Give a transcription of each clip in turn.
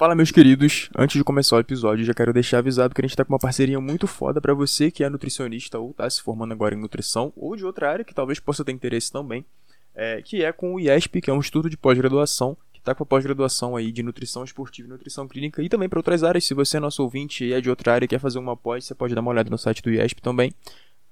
Fala, meus queridos. Antes de começar o episódio, já quero deixar avisado que a gente tá com uma parceria muito foda para você que é nutricionista ou tá se formando agora em nutrição ou de outra área que talvez possa ter interesse também, é, que é com o IESP, que é um estudo de pós-graduação que tá com a pós-graduação aí de nutrição esportiva e nutrição clínica e também para outras áreas. Se você é nosso ouvinte e é de outra área e quer fazer uma pós, você pode dar uma olhada no site do IESP também.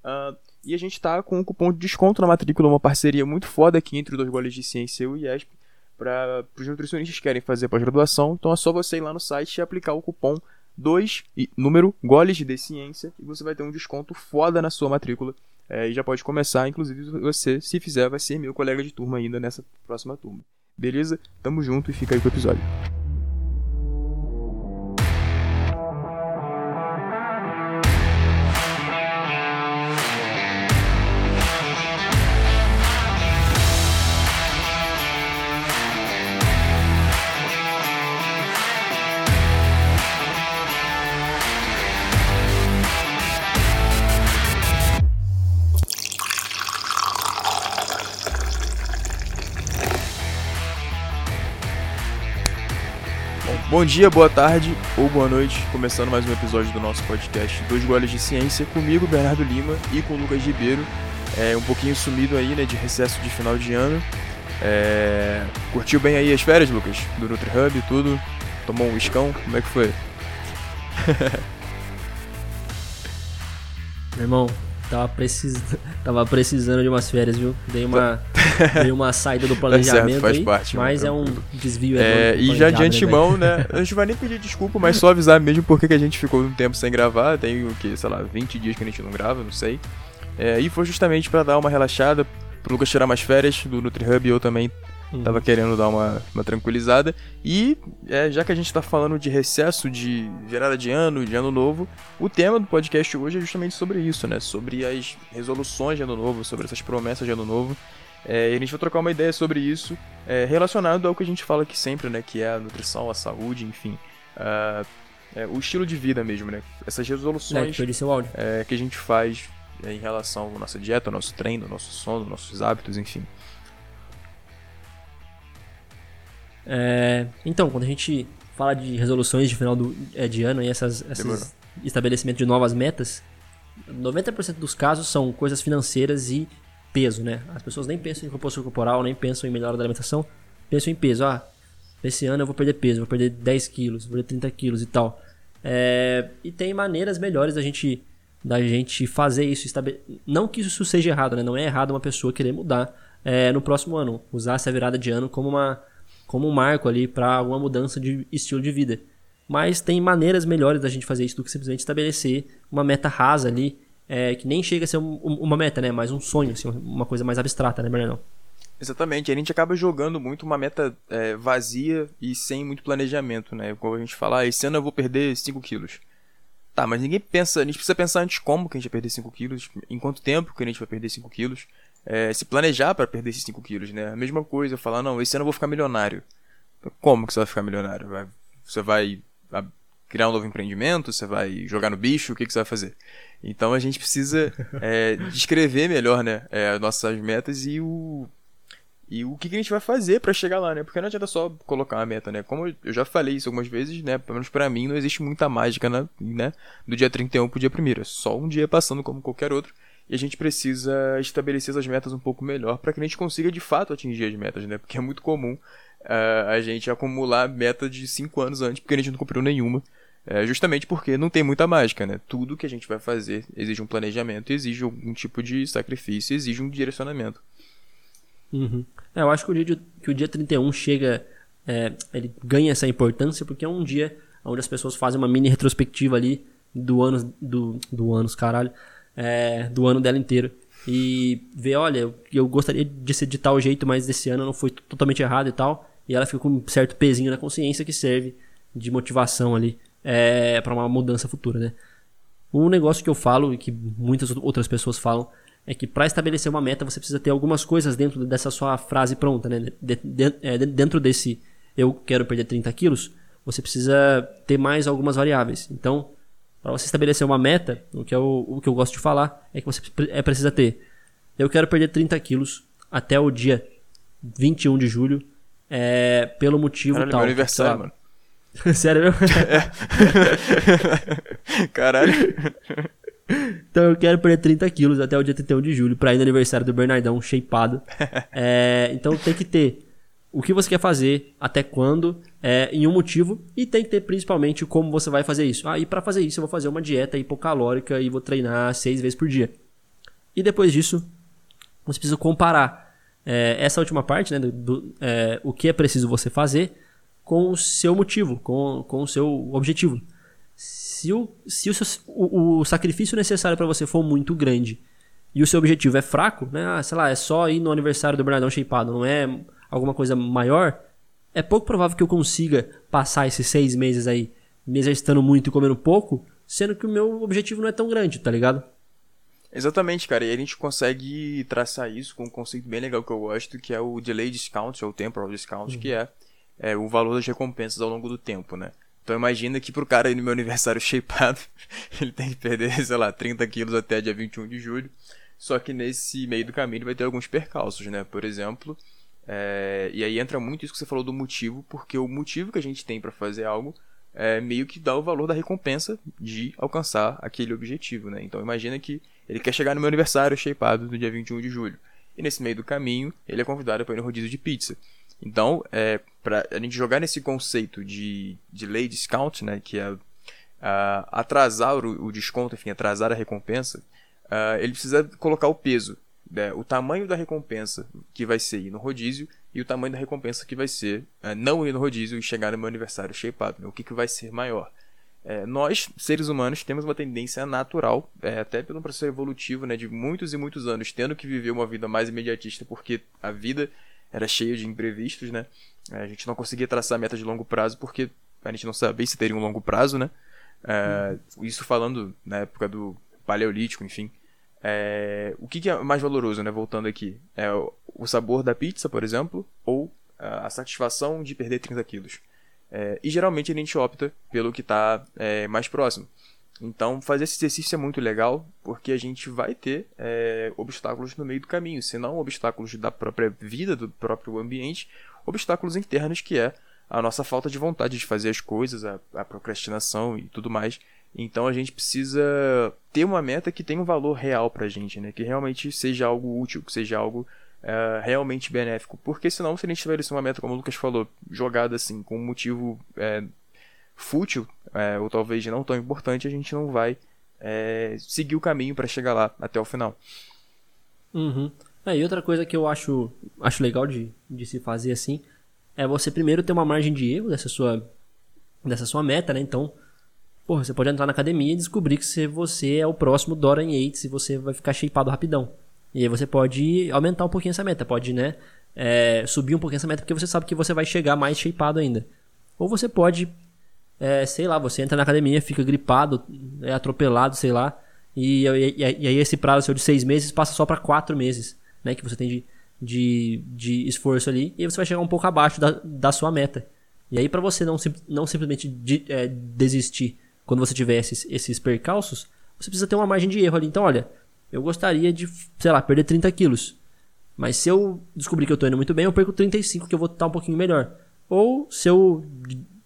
Uh, e a gente tá com um cupom de desconto na matrícula, uma parceria muito foda aqui entre os dois goles de ciência e o IESP para os nutricionistas que querem fazer pós-graduação. Então é só você ir lá no site e aplicar o cupom 2 e número goles de ciência e você vai ter um desconto foda na sua matrícula. É, e já pode começar, inclusive você, se fizer, vai ser meu colega de turma ainda nessa próxima turma. Beleza? Tamo junto e fica aí com o episódio. Bom dia, boa tarde ou boa noite, começando mais um episódio do nosso podcast Dois Goles de Ciência, comigo, Bernardo Lima, e com o Lucas Ribeiro, é, um pouquinho sumido aí, né, de recesso de final de ano. É, curtiu bem aí as férias, Lucas? Do NutriHub e tudo? Tomou um iscão? Como é que foi? Meu irmão, Tava, precis... Tava precisando de umas férias, viu? Dei uma, Dei uma saída do planejamento tá certo, faz aí, parte, mas é um desvio. É, e já de antemão, né? A gente vai nem pedir desculpa, mas só avisar mesmo porque que a gente ficou um tempo sem gravar. Tem o que, sei lá, 20 dias que a gente não grava, não sei. É, e foi justamente para dar uma relaxada, pro Lucas tirar mais férias do NutriHub e eu também Uhum. Tava querendo dar uma, uma tranquilizada. E é, já que a gente tá falando de recesso, de virada de ano, de ano novo, o tema do podcast hoje é justamente sobre isso, né? Sobre as resoluções de ano novo, sobre essas promessas de ano novo. É, e a gente vai trocar uma ideia sobre isso, é, relacionado ao que a gente fala aqui sempre, né? Que é a nutrição, a saúde, enfim. É, o estilo de vida mesmo, né? Essas resoluções é, que a gente faz é, em relação à nossa dieta, ao nosso treino, ao nosso sono, nossos hábitos, enfim. É, então, quando a gente fala de resoluções de final do, é, de ano e essas, esses estabelecimentos de novas metas, 90% dos casos são coisas financeiras e peso, né? As pessoas nem pensam em composição corporal, nem pensam em melhora da alimentação, pensam em peso. Ah, esse ano eu vou perder peso, vou perder 10 quilos, vou perder 30 quilos e tal. É, e tem maneiras melhores da gente da gente fazer isso. Não que isso seja errado, né? Não é errado uma pessoa querer mudar é, no próximo ano. Usar essa virada de ano como uma como um marco ali para alguma mudança de estilo de vida. Mas tem maneiras melhores da gente fazer isso do que simplesmente estabelecer uma meta rasa ali, é, que nem chega a ser um, uma meta, né? Mas um sonho, assim, uma coisa mais abstrata, né, Bernardo? Exatamente, a gente acaba jogando muito uma meta é, vazia e sem muito planejamento, né? Como a gente fala, ah, esse ano eu vou perder 5 quilos. Tá, mas ninguém pensa, a gente precisa pensar antes como que a gente vai perder 5 quilos, em quanto tempo que a gente vai perder 5 quilos é, se planejar para perder esses 5 quilos, né? A mesma coisa, falar, não, esse ano eu vou ficar milionário. Como que você vai ficar milionário? Vai, você vai criar um novo empreendimento? Você vai jogar no bicho? O que, que você vai fazer? Então a gente precisa é, descrever melhor, né? É, as nossas metas e o, e o que, que a gente vai fazer para chegar lá, né? Porque não adianta só colocar uma meta, né? Como eu já falei isso algumas vezes, né? Pelo menos pra mim, não existe muita mágica, né? né? Do dia 31 pro dia 1 É só um dia passando como qualquer outro e a gente precisa estabelecer essas metas um pouco melhor para que a gente consiga de fato atingir as metas, né? Porque é muito comum uh, a gente acumular meta de 5 anos antes porque a gente não cumpriu nenhuma. Uh, justamente porque não tem muita mágica, né? Tudo que a gente vai fazer exige um planejamento, exige algum tipo de sacrifício, exige um direcionamento. Uhum. É, eu acho que o dia, que o dia 31 chega, é, ele ganha essa importância porque é um dia onde as pessoas fazem uma mini retrospectiva ali do ano, do, do anos, caralho, é, do ano dela inteiro. E ver, olha, eu, gostaria de ser de tal jeito, mas esse ano não foi totalmente errado e tal. E ela fica com um certo pezinho na consciência que serve de motivação ali é, para uma mudança futura, né? Um negócio que eu falo e que muitas outras pessoas falam é que para estabelecer uma meta você precisa ter algumas coisas dentro dessa sua frase pronta, né? De, de, é, dentro desse eu quero perder 30 quilos, você precisa ter mais algumas variáveis. Então, para você estabelecer uma meta, o que, é o, o que eu gosto de falar é que você é, precisa ter. Eu quero perder 30 quilos até o dia 21 de julho, é, pelo motivo Caralho, tal. Meu aniversário, mano. Sério mesmo? Caralho. Então eu quero perder 30 quilos até o dia 31 de julho pra ir no aniversário do Bernardão shapeado. É, então tem que ter o que você quer fazer, até quando, é, em um motivo, e tem que ter principalmente como você vai fazer isso. Ah, e pra fazer isso eu vou fazer uma dieta hipocalórica e vou treinar seis vezes por dia. E depois disso, você precisa comparar é, essa última parte, né, do, do é, o que é preciso você fazer com o seu motivo, com, com o seu objetivo. Se o, se o, seu, o, o sacrifício necessário para você for muito grande e o seu objetivo é fraco, né, ah, sei lá, é só ir no aniversário do Bernardão shapeado, não é alguma coisa maior, é pouco provável que eu consiga passar esses seis meses aí me exercitando muito e comendo pouco, sendo que o meu objetivo não é tão grande, tá ligado? Exatamente, cara. E a gente consegue traçar isso com um conceito bem legal que eu gosto, que é o delay discount, ou temporal discount, uhum. que é é, o valor das recompensas ao longo do tempo, né? Então imagina que pro cara ir no meu aniversário shapeado, ele tem que perder, sei lá, 30 quilos até dia 21 de julho. Só que nesse meio do caminho ele vai ter alguns percalços, né? Por exemplo, é... e aí entra muito isso que você falou do motivo, porque o motivo que a gente tem para fazer algo é meio que dá o valor da recompensa de alcançar aquele objetivo, né? Então imagina que ele quer chegar no meu aniversário shapeado no dia 21 de julho. E nesse meio do caminho, ele é convidado para ir no rodízio de pizza. Então, é, para a gente jogar nesse conceito de, de lay discount, né, que é uh, atrasar o, o, desconto, enfim, atrasar a recompensa, uh, ele precisa colocar o peso, né, o tamanho da recompensa que vai ser ir no rodízio e o tamanho da recompensa que vai ser uh, não ir no rodízio e chegar no meu aniversário shapeado, né, o que, que vai ser maior. É, nós, seres humanos, temos uma tendência natural, é, até pelo processo evolutivo, né, de muitos e muitos anos, tendo que viver uma vida mais imediatista, porque a vida era cheio de imprevistos, né? É, a gente não conseguia traçar meta de longo prazo porque a gente não sabia se teria um longo prazo, né? É, uhum. Isso falando na época do Paleolítico, enfim. É, o que, que, é mais valoroso, né? Voltando aqui. É o sabor da pizza, por exemplo, ou a satisfação de perder 30 quilos. É, e geralmente a gente opta pelo que está é, mais próximo. Então, fazer esse exercício é muito legal, porque a gente vai ter é, obstáculos no meio do caminho, se não obstáculos da própria vida, do próprio ambiente, obstáculos internos que é a nossa falta de vontade de fazer as coisas, a, a procrastinação e tudo mais. Então a gente precisa ter uma meta que tenha um valor real pra gente, né? Que realmente seja algo útil, que seja algo é, realmente benéfico. Porque senão, se a gente estabelecer uma meta, como o Lucas falou, jogada assim, com um motivo é, fútil, é, ou talvez não tão importante, a gente não vai é, seguir o caminho para chegar lá até o final. Uhum. É, e outra coisa que eu acho, acho legal de, de se fazer assim é você primeiro ter uma margem de erro dessa sua, dessa sua meta, né? Então, porra, você pode entrar na academia e descobrir que você é o próximo Dorian Yates e você vai ficar shapeado rapidão. E aí você pode aumentar um pouquinho essa meta, pode, né? É, subir um pouquinho essa meta porque você sabe que você vai chegar mais shapeado ainda. Ou você pode é, sei lá, você entra na academia, fica gripado, é atropelado, sei lá, e, e, e aí esse prazo seu de seis meses passa só para quatro meses, né, que você tem de, de, de esforço ali, e você vai chegar um pouco abaixo da, da sua meta. E aí para você não, não simplesmente de, é, desistir quando você tiver esses, esses percalços, você precisa ter uma margem de erro ali. Então, olha, eu gostaria de, sei lá, perder 30 quilos. Mas se eu descobrir que eu tô indo muito bem, eu perco 35, que eu vou estar um pouquinho melhor. Ou se eu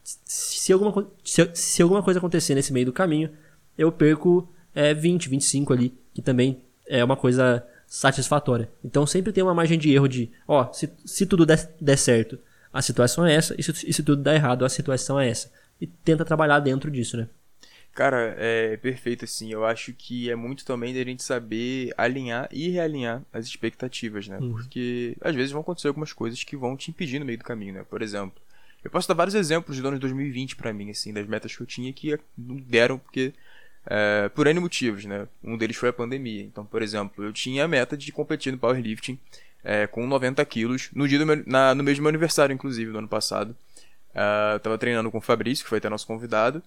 se alguma, se, se alguma coisa acontecer nesse meio do caminho, eu perco é, 20, 25 ali, que também é uma coisa satisfatória. Então sempre tem uma margem de erro de, ó, se, se tudo der, der certo, a situação é essa, e se, e se tudo der errado, a situação é essa. E tenta trabalhar dentro disso, né? Cara, é perfeito assim. Eu acho que é muito também da gente saber alinhar e realinhar as expectativas, né? Uhum. Porque às vezes vão acontecer algumas coisas que vão te impedir no meio do caminho, né? Por exemplo, eu posso dar vários exemplos do ano de 2020 para mim, assim, das metas que eu tinha que não deram porque é, por N motivos, né? Um deles foi a pandemia. Então, por exemplo, eu tinha a meta de competir no powerlifting é, com 90 quilos no dia do meu, na, no mês do meu aniversário, inclusive, do ano passado. Uh, tava treinando com o Fabrício, que foi até nosso convidado.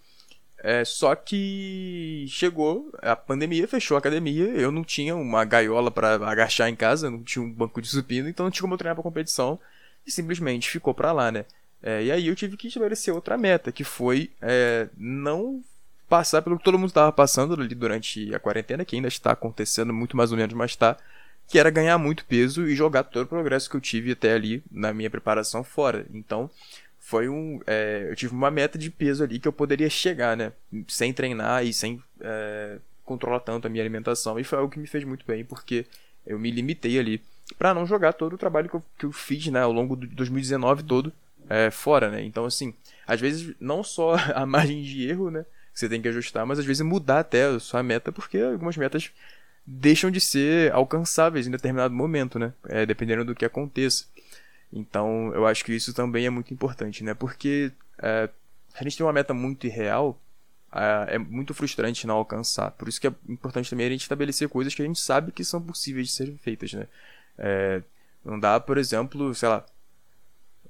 É, só que chegou a pandemia, fechou a academia. Eu não tinha uma gaiola para agachar em casa, não tinha um banco de supino, então não tinha como eu treinar pra competição. E simplesmente ficou pra lá, né? É, e aí eu tive que estabelecer outra meta, que foi é, não passar pelo que todo mundo estava passando ali durante a quarentena, que ainda está acontecendo muito mais ou menos, mas está, que era ganhar muito peso e jogar todo o progresso que eu tive até ali na minha preparação fora. Então, foi um. É, eu tive uma meta de peso ali que eu poderia chegar, né? Sem treinar e sem é, controlar tanto a minha alimentação. E foi algo que me fez muito bem, porque eu me limitei ali para não jogar todo o trabalho que eu, que eu fiz né, ao longo de 2019 todo é, fora, né? Então, assim, às vezes não só a margem de erro, né? Que você tem que ajustar, mas às vezes mudar até a sua meta, porque algumas metas deixam de ser alcançáveis em determinado momento, né? É, dependendo do que aconteça. Então, eu acho que isso também é muito importante, né? Porque é, a gente tem uma meta muito irreal, é, é muito frustrante não alcançar. Por isso que é importante também a gente estabelecer coisas que a gente sabe que são possíveis de serem feitas, né? É, não dá, por exemplo, sei lá,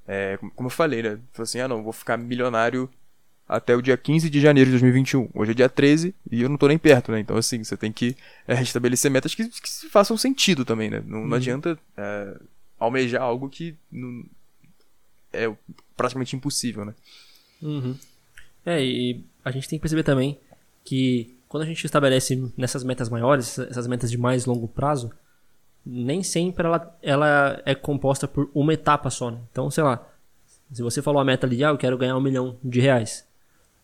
é, como eu falei, né? Falei assim, ah não, vou ficar milionário até o dia 15 de janeiro de 2021. Hoje é dia 13 e eu não tô nem perto, né? Então, assim, você tem que é, estabelecer metas que, que façam sentido também, né? Não, uhum. não adianta é, almejar algo que não, é praticamente impossível, né? Uhum. É, e a gente tem que perceber também que quando a gente estabelece nessas metas maiores, essas metas de mais longo prazo, nem sempre ela, ela é composta por uma etapa só. Né? Então, sei lá, se você falou a meta ali, ah, eu quero ganhar um milhão de reais.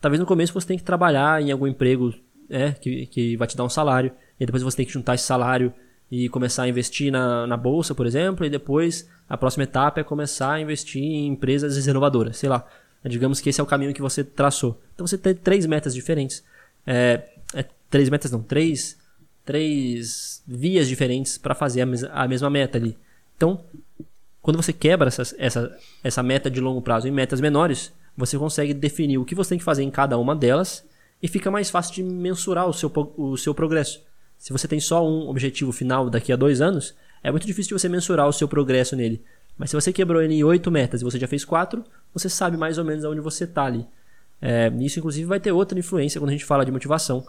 Talvez no começo você tenha que trabalhar em algum emprego é, que, que vai te dar um salário, e depois você tem que juntar esse salário e começar a investir na, na bolsa, por exemplo, e depois a próxima etapa é começar a investir em empresas inovadoras, sei lá. Digamos que esse é o caminho que você traçou. Então você tem três metas diferentes. É, é três metas não, três três vias diferentes para fazer a, mes a, mesma meta ali. Então, quando você quebra essa, essa, essa meta de longo prazo em metas menores, você consegue definir o que você tem que fazer em cada uma delas e fica mais fácil de mensurar o seu, o seu progresso. Se você tem só um objetivo final daqui a dois anos, é muito difícil de você mensurar o seu progresso nele. Mas se você quebrou ele em oito metas e você já fez quatro, você sabe mais ou menos aonde você está ali. É, isso, inclusive, vai ter outra influência quando a gente fala de motivação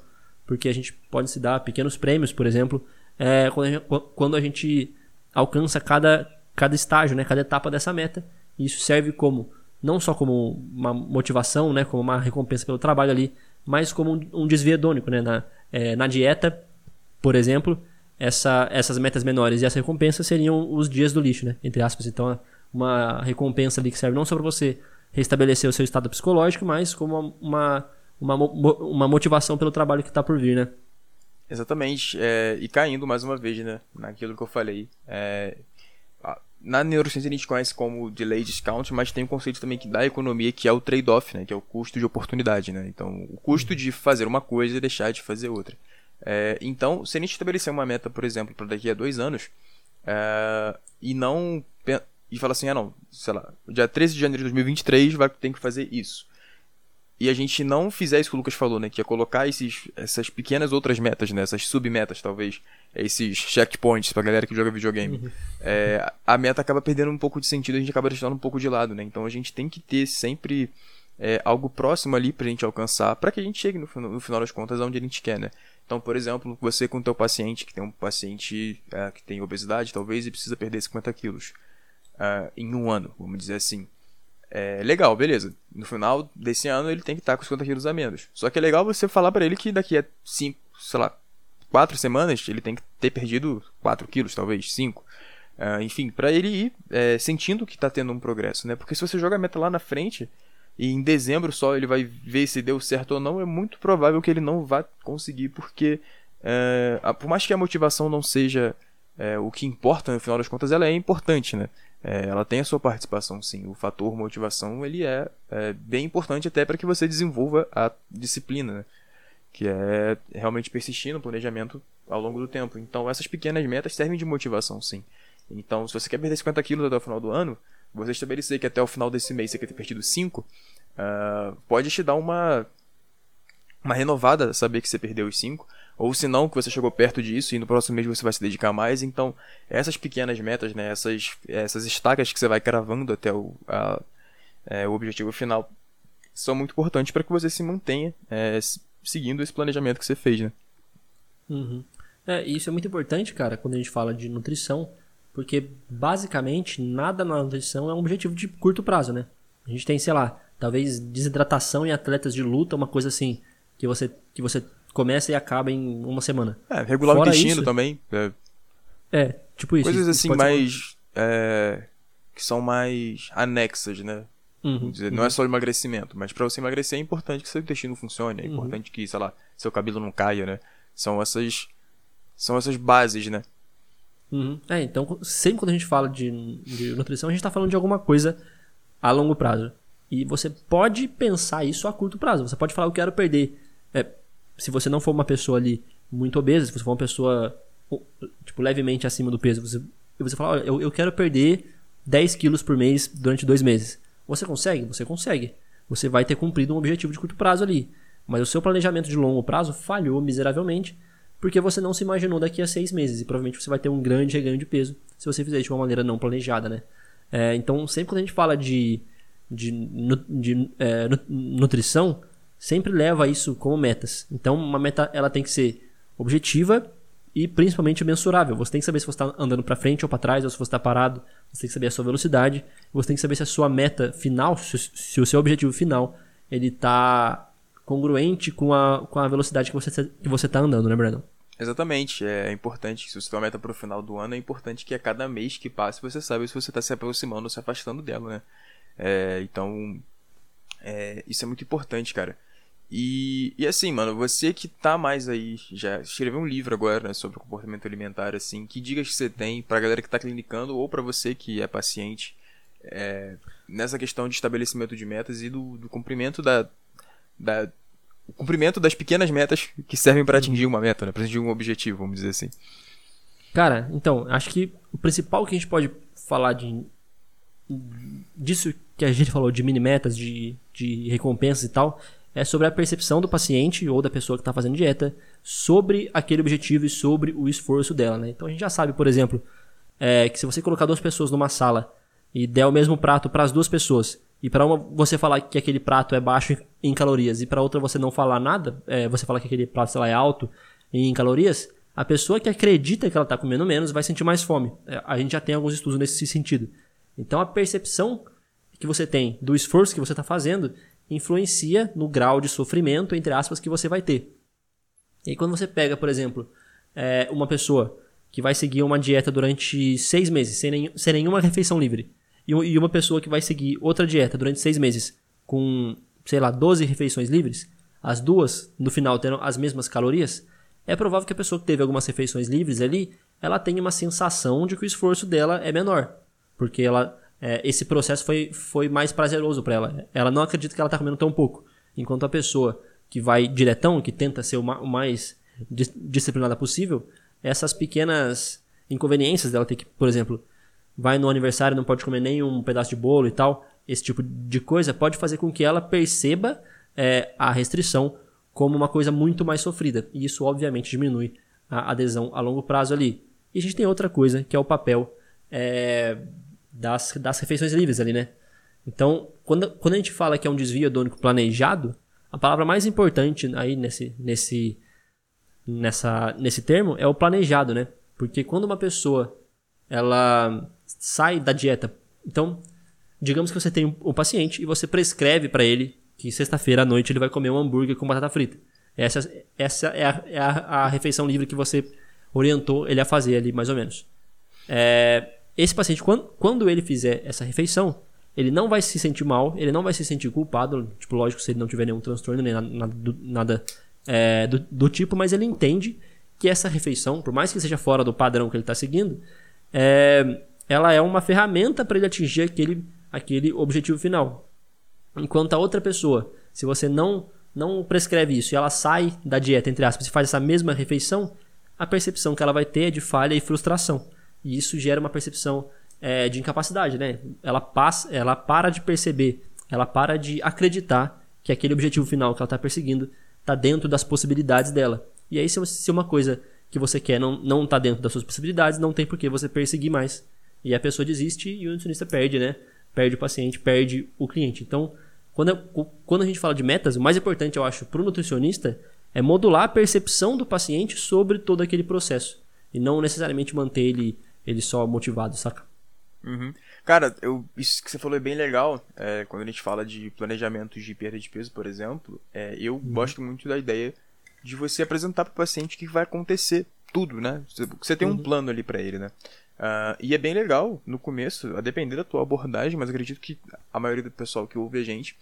porque a gente pode se dar pequenos prêmios, por exemplo, é, quando, a gente, quando, a gente, alcança cada, cada estágio, né, cada etapa dessa meta. E isso serve como não só como uma motivação, né, como uma recompensa pelo trabalho ali, mas como um, um desvio hedônico. Né, na, é, na dieta, por exemplo, essa, essas metas menores e essa recompensa seriam os dias do lixo, né, entre aspas. Então, uma recompensa ali que serve não só para você restabelecer o seu estado psicológico, mas como uma uma, uma motivação pelo trabalho que está por vir, né? Exatamente. É, e caindo mais uma vez, né? Naquilo que eu falei. É, na neurociência a gente conhece como delay discount, mas tem um conceito também que dá economia que é o trade-off, né? Que é o custo de oportunidade, né? Então, o custo de fazer uma coisa e deixar de fazer outra. É, então, se a gente estabelecer uma meta, por exemplo, para daqui a dois anos, é, e não e fala assim, ah não, sei lá, dia 13 de janeiro de 2023 vai ter que fazer isso e a gente não fizer isso que o Lucas falou, né? Que é colocar esses, essas pequenas outras metas, né? Essas submetas, talvez. Esses checkpoints pra galera que joga videogame. Uhum. É, a meta acaba perdendo um pouco de sentido, a gente acaba deixando um pouco de lado, né? Então a gente tem que ter sempre é, algo próximo ali pra gente alcançar, para que a gente chegue no, no, final das contas aonde a gente quer, né? Então, por exemplo, você com o teu paciente, que tem um paciente é, que tem obesidade, talvez, e precisa perder 50 quilos uh, em um ano, vamos dizer assim. É legal, beleza. No final desse ano ele tem que estar com 50 quilos a menos. Só que é legal você falar para ele que daqui a 5, sei lá, 4 semanas ele tem que ter perdido 4 quilos, talvez 5. Uh, é, enfim, para ele ir é, sentindo que está tendo um progresso, né? Porque se você joga a meta lá na frente e em dezembro só ele vai ver se deu certo ou não, é muito provável que ele não vá conseguir, porque é, por mais que a motivação não seja é, o que importa no final das contas, ela é importante, né? É, ela tem a sua participação, sim. O fator motivação ele é, é bem importante até para que você desenvolva a disciplina, né? que é realmente persistir no planejamento ao longo do tempo. Então, essas pequenas metas servem de motivação, sim. Então, se você quer perder 50 quilos até o final do ano, você estabelecer que até o final desse mês você quer ter perdido 5, uh, ah, pode te dar uma, uma renovada saber que você perdeu os 5, ou se não, que você chegou perto disso e no próximo mês você vai se dedicar mais. Então, essas pequenas metas, né, essas, essas estacas que você vai cravando até o, a, é, o objetivo final, são muito importantes para que você se mantenha é, seguindo esse planejamento que você fez, né? Uhum. É, isso é muito importante, cara, quando a gente fala de nutrição, porque basicamente nada na nutrição é um objetivo de curto prazo, né? A gente tem, sei lá, talvez desidratação em atletas de luta, uma coisa assim, que você, que você começa e acaba em uma semana. É, regular Fora o intestino isso, também. É, é, tipo isso. Coisas assim mais. É, que são mais anexas, né? Uhum, dizer, uhum. Não é só emagrecimento, mas para você emagrecer é importante que seu intestino funcione, é uhum. importante que, sei lá, seu cabelo não caia, né? São essas são essas bases, né? Uhum. É, então sempre quando a gente fala de, de nutrição, a gente está falando de alguma coisa a longo prazo. E você pode pensar isso a curto prazo. Você pode falar, eu quero perder. É, se você não for uma pessoa ali muito obesa, se você for uma pessoa tipo, levemente acima do peso, você, você fala, eu, eu quero perder 10 quilos por mês durante dois meses. Você consegue? Você consegue. Você vai ter cumprido um objetivo de curto prazo ali. Mas o seu planejamento de longo prazo falhou miseravelmente porque você não se imaginou daqui a seis meses e provavelmente você vai ter um grande reganho de peso se você fizer de uma maneira não planejada, né? É, então, sempre quando a gente fala de, de, de é, nutrição, sempre leva isso como metas. Então, uma meta ela tem que ser objetiva e principalmente mensurável. Você tem que saber se você está andando para frente ou para trás, ou se você está parado. Você tem que saber a sua velocidade. Você tem que saber se a sua meta final, se, o seu objetivo final, ele está congruente com a, com a velocidade que você que você está andando, né, Brandon? Exatamente. É importante, se você tem uma meta para o final do ano, é importante que a cada mês que passe você saiba se você está se aproximando ou se afastando dela, né? É, então, é, isso é muito importante, cara. E, e assim, mano, você que tá mais aí, já escreveu um livro agora, né, sobre comportamento alimentar, assim, que dicas que você tem pra galera que tá clinicando ou para você que é paciente é, nessa questão de estabelecimento de metas e do, do cumprimento da, da o cumprimento das pequenas metas que servem para atingir uma meta, né, para atingir um objetivo, vamos dizer assim. Cara, então, acho que o principal que a gente pode falar de disso que a gente falou de mini metas, de, de recompensas e tal, é sobre a percepção do paciente ou da pessoa que está fazendo dieta sobre aquele objetivo e sobre o esforço dela. Né? Então a gente já sabe, por exemplo, é, que se você colocar duas pessoas numa sala e der o mesmo prato para as duas pessoas e para uma você falar que aquele prato é baixo em calorias e para outra você não falar nada, é, você falar que aquele prato sei lá, é alto em calorias, a pessoa que acredita que ela está comendo menos vai sentir mais fome. É, a gente já tem alguns estudos nesse sentido. Então a percepção que você tem do esforço que você está fazendo influencia no grau de sofrimento, entre aspas, que você vai ter. E quando você pega, por exemplo, é, uma pessoa que vai seguir uma dieta durante seis meses, sem, nenhum, sem nenhuma refeição livre, e uma pessoa que vai seguir outra dieta durante seis meses, com, sei lá, 12 refeições livres, as duas, no final, terão as mesmas calorias, é provável que a pessoa que teve algumas refeições livres ali, ela tenha uma sensação de que o esforço dela é menor. Porque ela é, esse processo foi, foi mais prazeroso para ela. Ela não acredita que ela está comendo tão pouco. Enquanto a pessoa que vai diretão, que tenta ser o, ma o mais dis disciplinada possível, essas pequenas inconveniências dela ter que, por exemplo, vai no aniversário não pode comer nem um pedaço de bolo e tal, esse tipo de coisa pode fazer com que ela perceba é, a restrição como uma coisa muito mais sofrida. E isso, obviamente, diminui a adesão a longo prazo ali. E a gente tem outra coisa, que é o papel é, das, das refeições livres ali, né? Então, quando, quando a gente fala que é um desvio hedônico planejado, a palavra mais importante aí nesse, nesse, nessa, nesse termo é o planejado, né? Porque quando uma pessoa ela sai da dieta, então, digamos que você tem um, paciente e você prescreve para ele que sexta-feira à noite ele vai comer um hambúrguer com batata frita. Essa, essa é, a, é a, a refeição livre que você orientou ele a fazer ali, mais ou menos. É, esse paciente, quando, quando ele fizer essa refeição, ele não vai se sentir mal, ele não vai se sentir culpado, tipo, lógico, se ele não tiver nenhum transtorno, nem nada, nada é, do, do, tipo, mas ele entende que essa refeição, por mais que seja fora do padrão que ele está seguindo, é, ela é uma ferramenta para ele atingir aquele, aquele objetivo final. Enquanto a outra pessoa, se você não, não prescreve isso e ela sai da dieta, entre aspas, e faz essa mesma refeição, a percepção que ela vai ter é de falha e frustração. E isso gera uma percepção é, de incapacidade, né? Ela, passa, ela para de perceber, ela para de acreditar que aquele objetivo final que ela está perseguindo está dentro das possibilidades dela. E aí, se uma coisa que você quer não está dentro das suas possibilidades, não tem por que você perseguir mais. E a pessoa desiste e o nutricionista perde, né? Perde o paciente, perde o cliente. Então, quando, quando a gente fala de metas, o mais importante, eu acho, para o nutricionista é modular a percepção do paciente sobre todo aquele processo. E não necessariamente manter ele ele só motivado, saca? Uhum. Cara, eu, isso que você falou é bem legal. É, quando a gente fala de planejamento de perda de peso, por exemplo, é, eu uhum. gosto muito da ideia de você apresentar para o paciente o que vai acontecer tudo, né? Você tem um uhum. plano ali para ele, né? Uh, e é bem legal no começo, a depender da tua abordagem, mas acredito que a maioria do pessoal que ouve a gente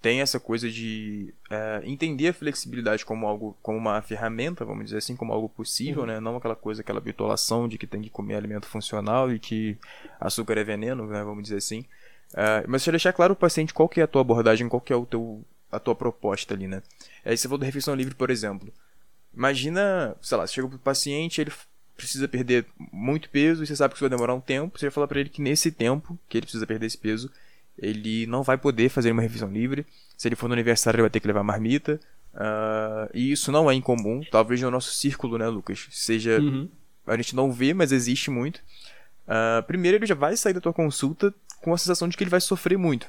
tem essa coisa de uh, entender a flexibilidade como algo, como uma ferramenta, vamos dizer assim, como algo possível, uhum. né? Não aquela coisa, aquela bitolação de que tem que comer alimento funcional e que açúcar é veneno, né? Vamos dizer assim. Uh, mas deixa deixar claro o paciente qual que é a tua abordagem, qual que é o teu, a tua proposta ali, né? Aí você falou da refeição livre, por exemplo. Imagina, sei lá, você chega pro paciente, ele precisa perder muito peso e você sabe que isso vai demorar um tempo, você vai falar para ele que nesse tempo que ele precisa perder esse peso, ele não vai poder fazer uma refeição livre. Se ele for no aniversário, ele vai ter que levar marmita. Uh, e isso não é incomum, talvez no nosso círculo, né, Lucas? Seja. Uhum. A gente não vê, mas existe muito. Uh, primeiro, ele já vai sair da tua consulta com a sensação de que ele vai sofrer muito.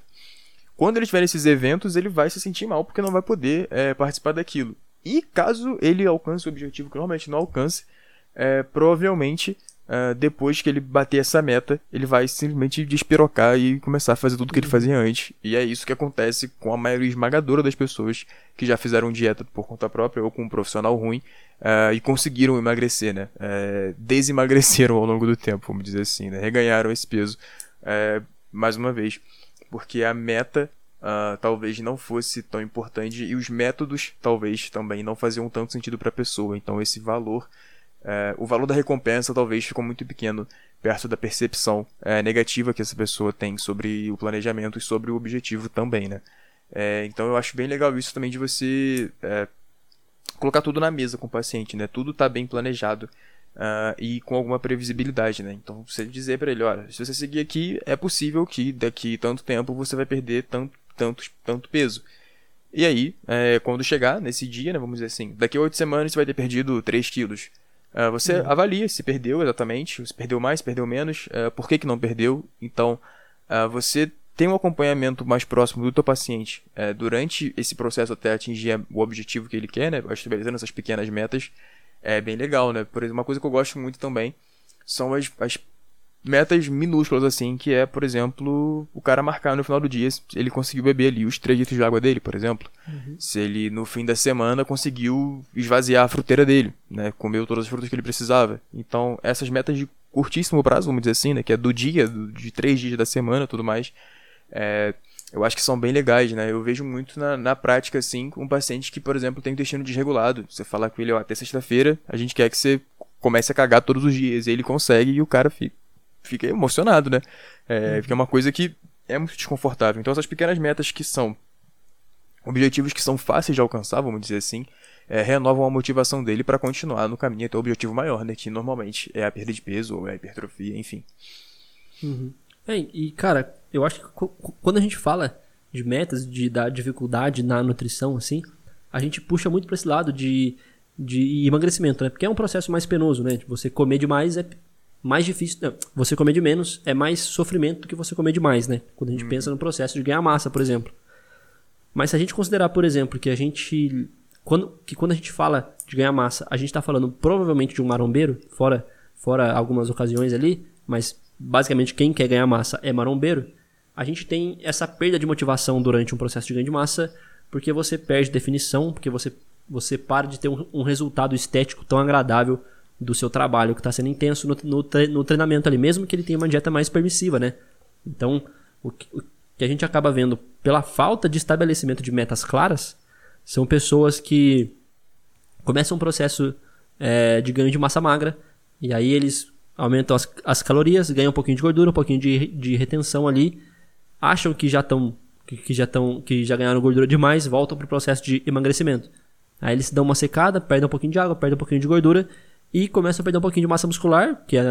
Quando ele tiver esses eventos, ele vai se sentir mal porque não vai poder é, participar daquilo. E caso ele alcance o objetivo que normalmente não alcance, é, provavelmente Uh, depois que ele bater essa meta, ele vai simplesmente despirocar e começar a fazer tudo que ele fazia antes. E é isso que acontece com a maioria esmagadora das pessoas que já fizeram dieta por conta própria ou com um profissional ruim uh, e conseguiram emagrecer, né? Uh, desemagreceram ao longo do tempo, vamos dizer assim, né? Reganharam esse peso mais uma vez. Porque a meta talvez não fosse tão importante e os métodos talvez também não faziam tanto sentido para a pessoa. Então esse valor é, o valor da recompensa talvez ficou muito pequeno perto da percepção é, negativa que essa pessoa tem sobre o planejamento e sobre o objetivo também, né? É, então eu acho bem legal isso também de você colocar tudo na mesa com o paciente, né? Tudo está bem planejado uh, e com alguma previsibilidade, né? Então você dizer para ele, olha, se você seguir aqui, é possível que daqui tanto tempo você vai perder tanto, tanto, tanto peso. E aí, é, quando chegar nesse dia, né, vamos dizer assim, daqui a oito semanas você vai ter perdido 3 quilos. Uh, você uhum. avalia se perdeu exatamente, se perdeu mais, se perdeu menos, uh, por que, que não perdeu. Então, uh, você tem um acompanhamento mais próximo do teu paciente durante esse processo até atingir o objetivo que ele quer, né? Estabelecendo essas pequenas metas. É bem legal, né? Por exemplo, uma coisa que eu gosto muito também são as, as metas minúsculas, assim, que é, por exemplo, o cara marcar no final do dia se ele conseguiu beber ali os 3 litros de água dele, por exemplo. Uhum. Se ele, no fim da semana, conseguiu esvaziar a fruteira dele, né? Comeu todas as frutas que ele precisava. Então, essas metas de curtíssimo prazo, vamos dizer assim, né? Que é do dia, do, de três dias da semana tudo mais. É, eu acho que são bem legais, né? Eu vejo muito na, na prática, assim, com um paciente que, por exemplo, tem o intestino desregulado. Você falar com ele, ó, até sexta-feira, a gente quer que você comece a cagar todos os dias. E ele consegue e o cara fica fica emocionado, né? É, uhum. uma coisa que é muito desconfortável. Então essas pequenas metas que são objetivos que são fáceis de alcançar, vamos dizer assim, é, renovam a motivação dele para continuar no caminho até o objetivo maior, né? Que normalmente é a perda de peso ou é a hipertrofia, enfim. Uhum. É, e cara, eu acho que quando a gente fala de metas, de da dificuldade na nutrição, assim, a gente puxa muito para esse lado de, de emagrecimento, né? Porque é um processo mais penoso, né? Você comer demais é mais difícil. Não, você comer de menos é mais sofrimento do que você comer demais, né? Quando a gente pensa no processo de ganhar massa, por exemplo. Mas se a gente considerar, por exemplo, que a gente. Quando, que quando a gente fala de ganhar massa, a gente está falando provavelmente de um marombeiro, fora, fora algumas ocasiões ali, mas basicamente quem quer ganhar massa é marombeiro. A gente tem essa perda de motivação durante um processo de ganho de massa, porque você perde definição, porque você, você para de ter um, um resultado estético tão agradável do seu trabalho que está sendo intenso no, no, no, treinamento ali, mesmo que ele tenha uma dieta mais permissiva, né? Então, o que, o que a gente acaba vendo pela falta de estabelecimento de metas claras são pessoas que começam um processo é, de ganho de massa magra e aí eles aumentam as, as calorias, ganham um pouquinho de gordura, um pouquinho de, de retenção ali, acham que já estão que, que, já estão que já ganharam gordura demais, voltam para o processo de emagrecimento. Aí eles dão uma secada, perdem um pouquinho de água, perdem um pouquinho de gordura e começam a perder um pouquinho de massa muscular, que é,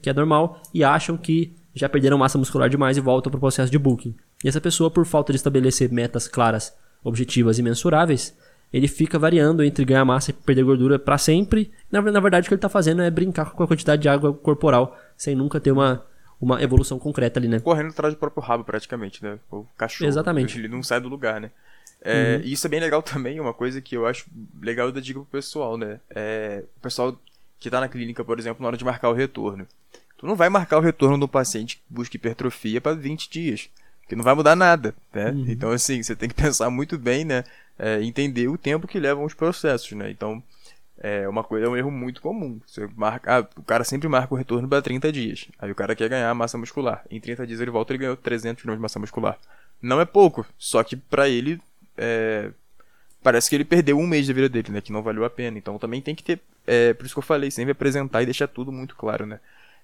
que é normal, e acham que já perderam massa muscular demais e voltam para o processo de bulking. E essa pessoa, por falta de estabelecer metas claras, objetivas e mensuráveis, ele fica variando entre ganhar massa e perder gordura para sempre. Na, na, verdade, o que ele está fazendo é brincar com a quantidade de água corporal, sem nunca ter uma, uma evolução concreta ali, né? Correndo atrás do próprio rabo, praticamente, né? O cachorro. Exatamente. Ele não sai do lugar, né? É, uhum. E isso é bem legal também, uma coisa que eu acho legal da dica pro pessoal, né? É, o pessoal que está na clínica, por exemplo, na hora de marcar o retorno. Tu não vai marcar o retorno do paciente que busca hipertrofia para 20 dias, que não vai mudar nada, né? Uhum. Então, assim, você tem que pensar muito bem, né? É, entender o tempo que levam os processos, né? Então, É uma coisa, é um erro muito comum. Você marca, ah, o cara sempre marca o retorno para 30 dias. Aí o cara quer ganhar massa muscular. Em 30 dias ele volta e ganhou 300 gramas de massa muscular. Não é pouco, só que para ele é, parece que ele perdeu um mês da vida dele, né? Que não valeu a pena. Então também tem que ter, é, por isso que eu falei, sempre apresentar e deixar tudo muito claro, né?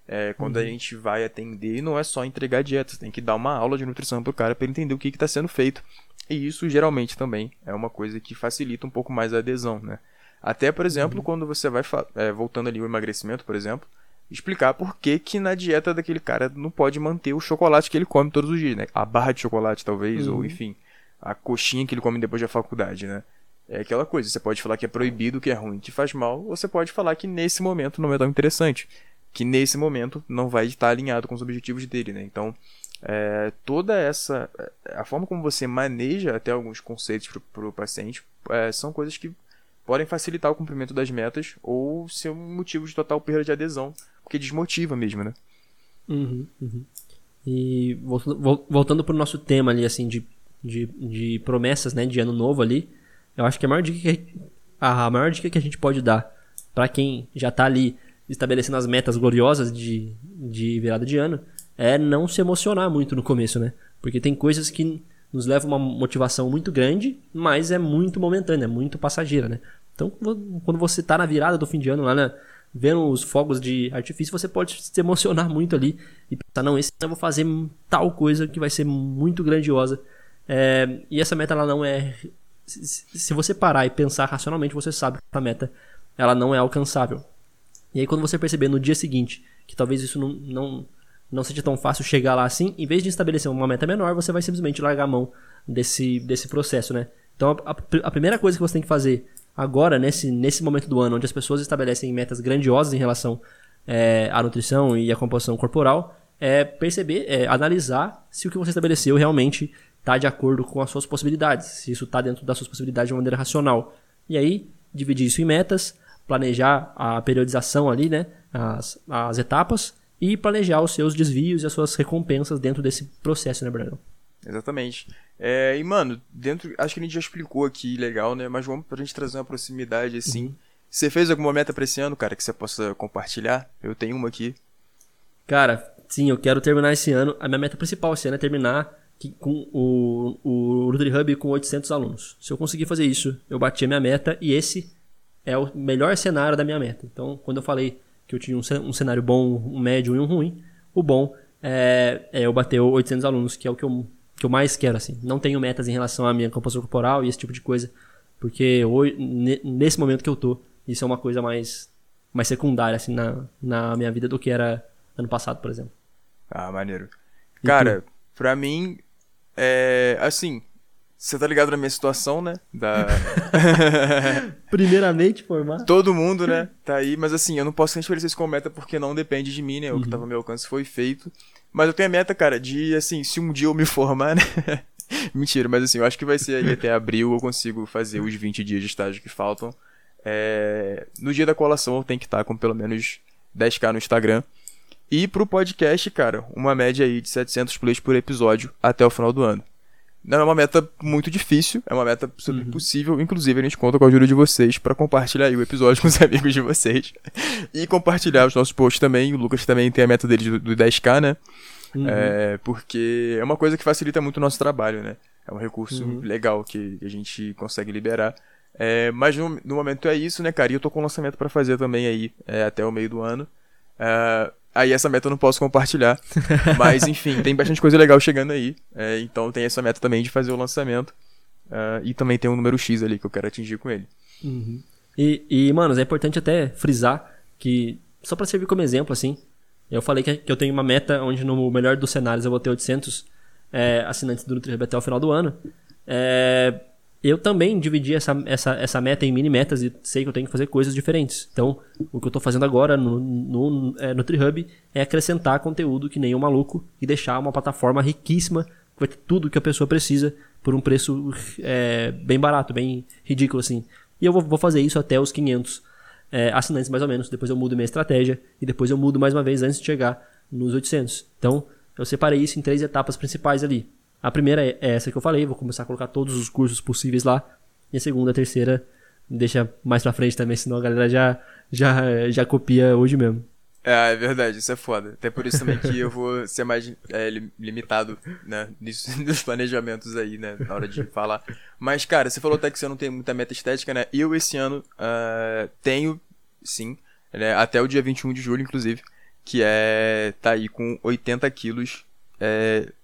É, quando uhum. a gente vai atender, não é só entregar dieta, tem que dar uma aula de nutrição pro cara para ele entender o que está sendo feito. E isso geralmente também é uma coisa que facilita um pouco mais a adesão, né? Até, por exemplo, uhum. quando você vai é, voltando ali o emagrecimento, por exemplo, explicar por que, que na dieta daquele cara não pode manter o chocolate que ele come todos os dias, né? A barra de chocolate, talvez, uhum. ou enfim, a coxinha que ele come depois da faculdade, né? É aquela coisa, você pode falar que é proibido, que é ruim, que faz mal, ou você pode falar que nesse momento não é tão interessante, que nesse momento não vai estar alinhado com os objetivos dele, né? Então, é, toda essa, a forma como você maneja até alguns conceitos para o paciente, é, são coisas que podem facilitar o cumprimento das metas ou ser um motivo de total perda de adesão, porque desmotiva mesmo, né? Uhum, uhum. E voltando, voltando para o nosso tema ali, assim, de, de, de, promessas, né, de ano novo ali, eu acho que a maior dica que a, a maior dica que a gente pode dar para quem já está ali estabelecendo as metas gloriosas de, de virada de ano é não se emocionar muito no começo, né? Porque tem coisas que nos leva uma motivação muito grande, mas é muito momentânea, é muito passageira, né? Então, quando você está na virada do fim de ano, lá né, vendo os fogos de artifício, você pode se emocionar muito ali e pensar, não, esse ano eu vou fazer tal coisa que vai ser muito grandiosa. É, e essa meta, ela não é... Se você parar e pensar racionalmente, você sabe que essa meta, ela não é alcançável. E aí, quando você perceber no dia seguinte que talvez isso não, não não seja tão fácil chegar lá assim, em vez de estabelecer uma meta menor, você vai simplesmente largar a mão desse, desse processo, né? Então, a, a primeira coisa que você tem que fazer agora, nesse, nesse momento do ano, onde as pessoas estabelecem metas grandiosas em relação é, à nutrição e à composição corporal, é perceber, é, analisar se o que você estabeleceu realmente está de acordo com as suas possibilidades, se isso está dentro das suas possibilidades de uma maneira racional. E aí, dividir isso em metas, planejar a periodização ali, né, as, as etapas, e planejar os seus desvios e as suas recompensas dentro desse processo, né, Brandon? Exatamente. É, e, mano, dentro. Acho que a gente já explicou aqui legal, né? Mas vamos pra gente trazer uma proximidade assim. Uhum. Você fez alguma meta pra esse ano, cara, que você possa compartilhar? Eu tenho uma aqui. Cara, sim, eu quero terminar esse ano. A minha meta principal esse ano é terminar com o, o Rotary Hub com 800 alunos. Se eu conseguir fazer isso, eu bati a minha meta e esse é o melhor cenário da minha meta. Então, quando eu falei que eu tinha um, cenário bom, um médio e um ruim. O bom é, é eu bater 800 alunos, que é o que eu, que eu mais quero, assim. Não tenho metas em relação à minha composição corporal e esse tipo de coisa, porque hoje, nesse momento que eu tô, isso é uma coisa mais, mais secundária, assim, na, na minha vida do que era ano passado, por exemplo. Ah, maneiro. Cara, pra mim, é, assim, você tá ligado na minha situação, né? Da... Primeiramente, formar. Todo mundo, né? Tá aí, mas assim, eu não posso estabelecer isso como meta porque não depende de mim, né? O uhum. que tava ao meu alcance foi feito. Mas eu tenho a meta, cara, de, assim, se um dia eu me formar, né? Mentira, mas assim, eu acho que vai ser aí até abril eu consigo fazer os 20 dias de estágio que faltam. É... No dia da colação eu tenho que estar com pelo menos 10k no Instagram. E pro podcast, cara, uma média aí de 700 plays por episódio até o final do ano. Não é uma meta muito difícil, é uma meta uhum. possível. Inclusive, a gente conta com a ajuda de vocês para compartilhar o episódio com os amigos de vocês. E compartilhar os nossos posts também. O Lucas também tem a meta dele do, do 10k, né? Uhum. É, porque é uma coisa que facilita muito o nosso trabalho, né? É um recurso uhum. legal que, a gente consegue liberar. É, mas no, no, momento é isso, né, cara? E eu tô com um lançamento para fazer também aí é, até o meio do ano. É, Aí essa meta eu não posso compartilhar. Mas enfim, tem bastante coisa legal chegando aí. É, então tem essa meta também de fazer o lançamento. Uh, e também tem um número X ali que eu quero atingir com ele. Uhum. E, e, mano, é importante até frisar que, só para servir como exemplo, assim, eu falei que, que eu tenho uma meta onde no melhor dos cenários eu vou ter 800 é, assinantes do NutriHub até o final do ano. É, eu também dividi essa, essa, essa meta em mini metas e sei que eu tenho que fazer coisas diferentes. Então, o que eu estou fazendo agora no, no é, NutriHub é acrescentar conteúdo que nem um maluco e deixar uma plataforma riquíssima, que vai ter tudo que a pessoa precisa por um preço é, bem barato, bem ridículo assim. E eu vou, vou fazer isso até os 500 é, assinantes mais ou menos. Depois eu mudo minha estratégia e depois eu mudo mais uma vez antes de chegar nos 800. Então, eu separei isso em três etapas principais ali. A primeira é essa que eu falei, vou começar a colocar todos os cursos possíveis lá. E a segunda, a terceira, deixa mais pra frente também, senão a galera já, já, já copia hoje mesmo. É, é verdade, isso é foda. Até por isso também que eu vou ser mais é, limitado, né, nisso, nos planejamentos aí, né, na hora de falar. Mas, cara, você falou até que você não tem muita meta estética, né? Eu, esse ano, uh, tenho, sim, né, até o dia 21 de julho, inclusive, que é, tá aí com 80 quilos, é, 80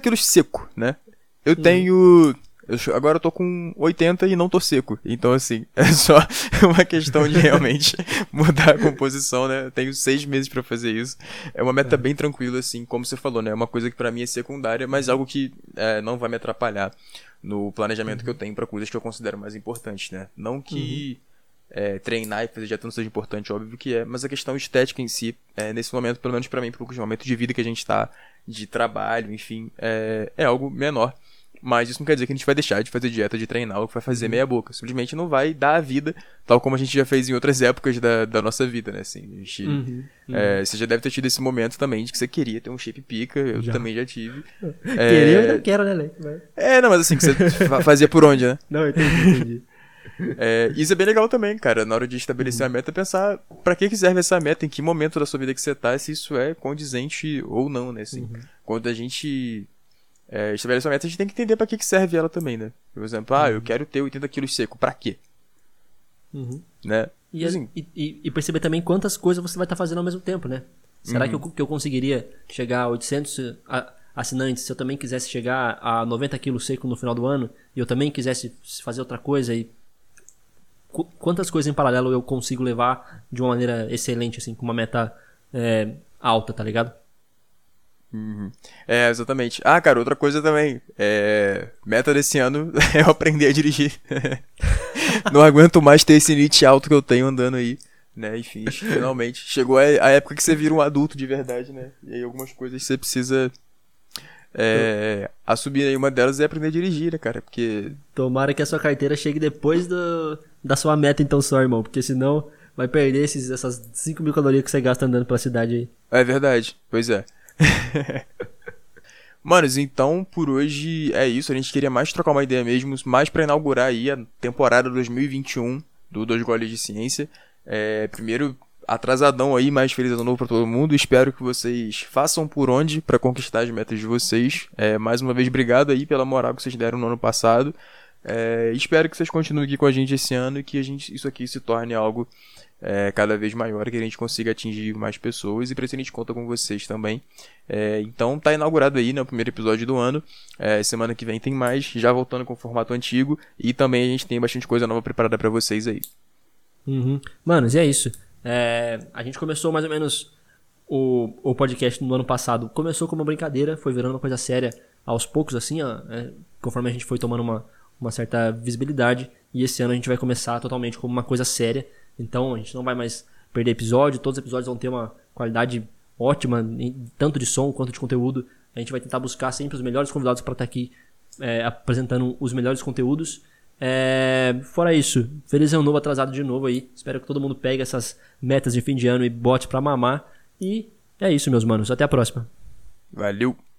quilos seco, né? Eu hum. tenho eu, agora eu tô com 80 e não tô seco. Então, assim, é só uma questão de realmente mudar a composição, né? Eu tenho seis meses para fazer isso. É uma meta é. bem tranquila, assim, como você falou, né? É uma coisa que para mim é secundária, mas algo que é, não vai me atrapalhar no planejamento uhum. que eu tenho para coisas que eu considero mais importantes, né? Não que. Uhum. É, treinar e fazer dieta não seja importante, óbvio que é, mas a questão estética em si, é, nesse momento, pelo menos para mim, pelo momento de vida que a gente tá, de trabalho, enfim, é, é algo menor. Mas isso não quer dizer que a gente vai deixar de fazer dieta, de treinar, ou que vai fazer uhum. meia boca. Simplesmente não vai dar a vida, tal como a gente já fez em outras épocas da, da nossa vida, né? Assim, gente, uhum. Uhum. É, você já deve ter tido esse momento também de que você queria ter um shape pica, eu já. também já tive. é... Queria, eu não quero, né, Leque? Mas... É, não, mas assim, que você fazia por onde, né? Não, entendi, entendi. É, isso é bem legal também, cara. Na hora de estabelecer uhum. a meta, pensar para que, que serve essa meta, em que momento da sua vida que você tá, se isso é condizente ou não, né? Assim, uhum. Quando a gente é, estabelecer uma meta, a gente tem que entender para que, que serve ela também, né? Por exemplo, ah, eu uhum. quero ter 80 quilos seco, para quê? Uhum. Né? E, assim, e, e, perceber também quantas coisas você vai estar tá fazendo ao mesmo tempo, né? Será uhum. que, eu, que eu conseguiria chegar a 800 assinantes se eu também quisesse chegar a 90 quilos seco no final do ano e eu também quisesse fazer outra coisa e quantas coisas em paralelo eu consigo levar de uma maneira excelente, assim, com uma meta é, alta, tá ligado? Uhum. É, exatamente. Ah, cara, outra coisa também. É... Meta desse ano é eu aprender a dirigir. Não aguento mais ter esse limite alto que eu tenho andando aí. Né, enfim, finalmente. Chegou a, época que você vira um adulto de verdade, né? E aí algumas coisas você precisa é, assumir aí. Uma delas é aprender a dirigir, né, cara? Porque. Tomara que a sua carteira chegue depois do, da sua meta, então, só, irmão. Porque senão vai perder esses, essas 5 mil calorias que você gasta andando pela cidade aí. É verdade, pois é. Manos, então por hoje é isso. A gente queria mais trocar uma ideia mesmo, mais para inaugurar aí a temporada 2021 do Dois Goles de Ciência. É, primeiro, atrasadão aí, mais feliz ano novo para todo mundo. Espero que vocês façam por onde para conquistar as metas de vocês. É, mais uma vez, obrigado aí pela moral que vocês deram no ano passado. É, espero que vocês continuem aqui com a gente esse ano e que a gente, isso aqui se torne algo é, cada vez maior, que a gente consiga atingir mais pessoas e para isso a gente conta com vocês também. É, então tá inaugurado aí né, o primeiro episódio do ano. É, semana que vem tem mais, já voltando com o formato antigo e também a gente tem bastante coisa nova preparada para vocês aí. Uhum. Manos, e é isso. É, a gente começou mais ou menos o, o podcast no ano passado. Começou como uma brincadeira, foi virando uma coisa séria aos poucos, assim, ó, é, conforme a gente foi tomando uma, uma certa visibilidade. E esse ano a gente vai começar totalmente como uma coisa séria. Então a gente não vai mais perder episódio, todos os episódios vão ter uma qualidade ótima, tanto de som quanto de conteúdo. A gente vai tentar buscar sempre os melhores convidados para estar tá aqui é, apresentando os melhores conteúdos. É, fora isso, feliz ano novo atrasado de novo aí. Espero que todo mundo pegue essas metas de fim de ano e bote para mamar. E é isso, meus manos. Até a próxima. Valeu!